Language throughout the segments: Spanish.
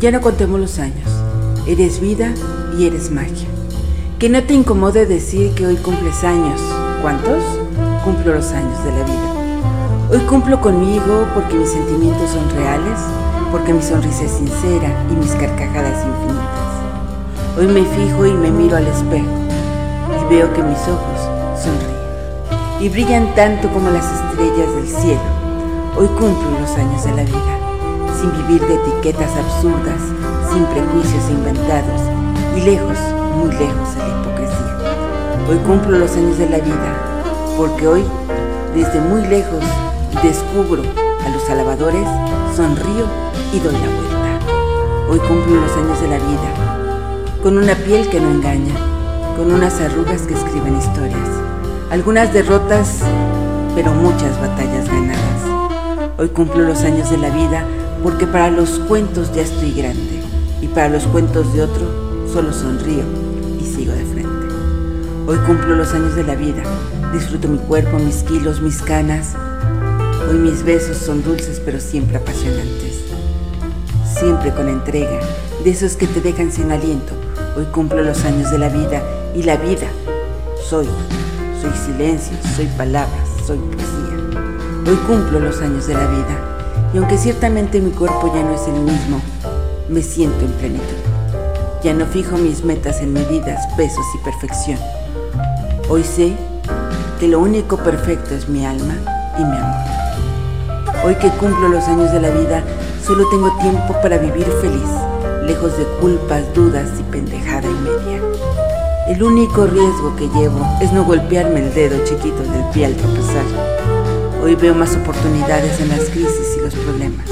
Ya no contemos los años. Eres vida y eres magia. Que no te incomode decir que hoy cumples años. ¿Cuántos? Cumplo los años de la vida. Hoy cumplo conmigo porque mis sentimientos son reales, porque mi sonrisa es sincera y mis carcajadas infinitas. Hoy me fijo y me miro al espejo y veo que mis ojos sonríen y brillan tanto como las estrellas del cielo. Hoy cumplo los años de la vida sin vivir de etiquetas absurdas, sin prejuicios inventados y lejos, muy lejos de la hipocresía. Hoy cumplo los años de la vida, porque hoy, desde muy lejos, descubro a los alabadores, sonrío y doy la vuelta. Hoy cumplo los años de la vida, con una piel que no engaña, con unas arrugas que escriben historias, algunas derrotas, pero muchas batallas ganadas. Hoy cumplo los años de la vida porque para los cuentos ya estoy grande y para los cuentos de otro solo sonrío y sigo de frente. Hoy cumplo los años de la vida, disfruto mi cuerpo, mis kilos, mis canas. Hoy mis besos son dulces pero siempre apasionantes, siempre con entrega, de esos que te dejan sin aliento. Hoy cumplo los años de la vida y la vida soy, soy silencio, soy palabras, soy poesía. Hoy cumplo los años de la vida y aunque ciertamente mi cuerpo ya no es el mismo, me siento en plenitud. Ya no fijo mis metas en medidas, pesos y perfección. Hoy sé que lo único perfecto es mi alma y mi amor. Hoy que cumplo los años de la vida, solo tengo tiempo para vivir feliz, lejos de culpas, dudas y pendejada y media. El único riesgo que llevo es no golpearme el dedo chiquito del pie al tropezar. Hoy veo más oportunidades en las crisis y los problemas.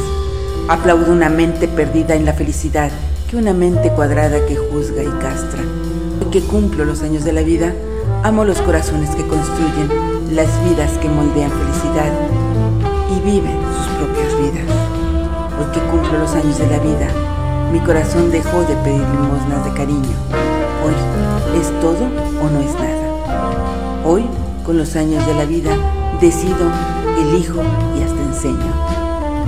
Aplaudo una mente perdida en la felicidad que una mente cuadrada que juzga y castra. Hoy que cumplo los años de la vida, amo los corazones que construyen las vidas que moldean felicidad y viven sus propias vidas. Hoy que cumplo los años de la vida, mi corazón dejó de pedir limosnas de cariño. Hoy, ¿es todo o no es nada? Hoy, con los años de la vida, decido, elijo y hasta enseño.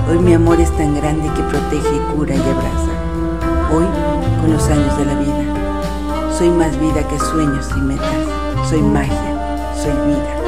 Hoy mi amor es tan grande que protege, cura y abraza. Hoy, con los años de la vida, soy más vida que sueños y metas. Soy magia, soy vida.